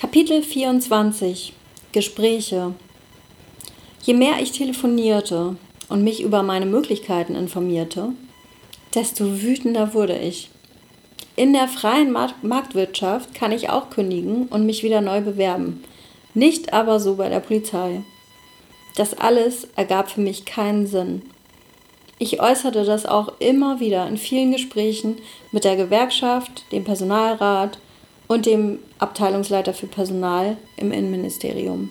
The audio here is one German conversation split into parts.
Kapitel 24 Gespräche Je mehr ich telefonierte und mich über meine Möglichkeiten informierte, desto wütender wurde ich. In der freien Marktwirtschaft kann ich auch kündigen und mich wieder neu bewerben, nicht aber so bei der Polizei. Das alles ergab für mich keinen Sinn. Ich äußerte das auch immer wieder in vielen Gesprächen mit der Gewerkschaft, dem Personalrat, und dem Abteilungsleiter für Personal im Innenministerium.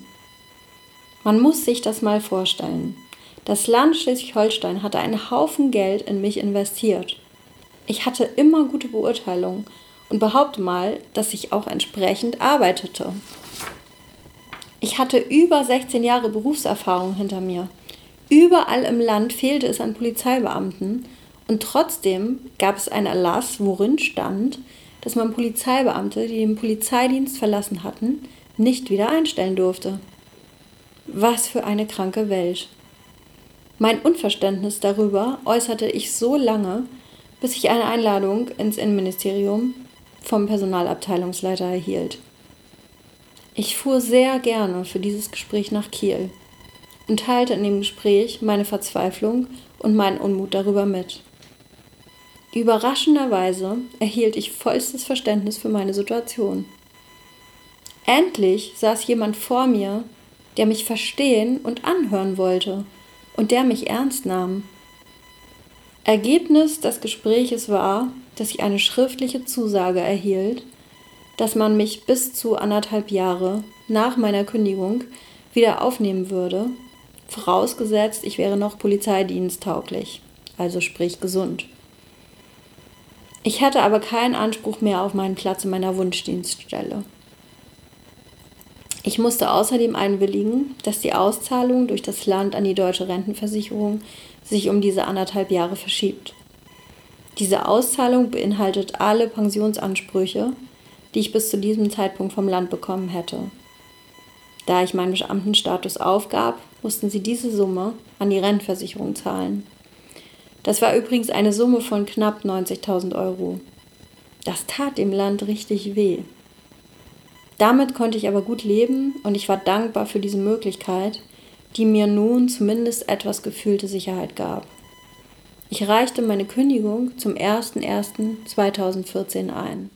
Man muss sich das mal vorstellen. Das Land Schleswig-Holstein hatte einen Haufen Geld in mich investiert. Ich hatte immer gute Beurteilung und behaupte mal, dass ich auch entsprechend arbeitete. Ich hatte über 16 Jahre Berufserfahrung hinter mir. Überall im Land fehlte es an Polizeibeamten und trotzdem gab es einen Erlass, worin stand, dass man Polizeibeamte, die den Polizeidienst verlassen hatten, nicht wieder einstellen durfte. Was für eine kranke Welt. Mein Unverständnis darüber äußerte ich so lange, bis ich eine Einladung ins Innenministerium vom Personalabteilungsleiter erhielt. Ich fuhr sehr gerne für dieses Gespräch nach Kiel und teilte in dem Gespräch meine Verzweiflung und meinen Unmut darüber mit. Überraschenderweise erhielt ich vollstes Verständnis für meine Situation. Endlich saß jemand vor mir, der mich verstehen und anhören wollte und der mich ernst nahm. Ergebnis des Gespräches war, dass ich eine schriftliche Zusage erhielt, dass man mich bis zu anderthalb Jahre nach meiner Kündigung wieder aufnehmen würde, vorausgesetzt, ich wäre noch polizeidiensttauglich, also sprich gesund. Ich hatte aber keinen Anspruch mehr auf meinen Platz in meiner Wunschdienststelle. Ich musste außerdem einwilligen, dass die Auszahlung durch das Land an die deutsche Rentenversicherung sich um diese anderthalb Jahre verschiebt. Diese Auszahlung beinhaltet alle Pensionsansprüche, die ich bis zu diesem Zeitpunkt vom Land bekommen hätte. Da ich meinen Beamtenstatus aufgab, mussten sie diese Summe an die Rentenversicherung zahlen. Das war übrigens eine Summe von knapp 90.000 Euro. Das tat dem Land richtig weh. Damit konnte ich aber gut leben und ich war dankbar für diese Möglichkeit, die mir nun zumindest etwas gefühlte Sicherheit gab. Ich reichte meine Kündigung zum 01.01.2014 ein.